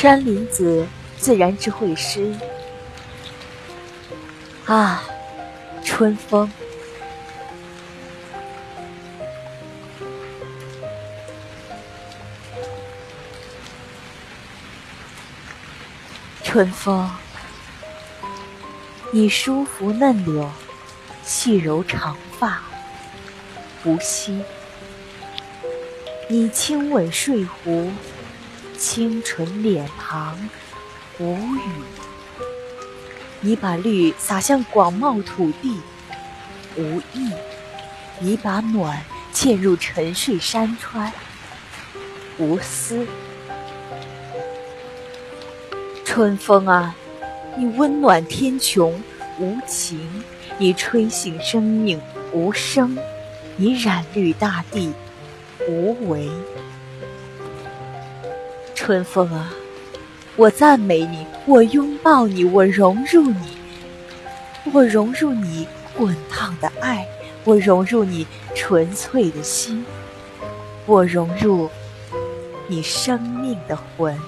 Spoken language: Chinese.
山林子自然智慧师啊，春风，春风，你舒服嫩柳，细柔长发，无息；你亲吻睡湖。清纯脸庞，无语。你把绿洒向广袤土地，无意；你把暖嵌入沉睡山川，无私。春风啊，你温暖天穹，无情；你吹醒生命，无声；你染绿大地，无为。春风啊，我赞美你，我拥抱你，我融入你，我融入你滚烫的爱，我融入你纯粹的心，我融入你生命的魂。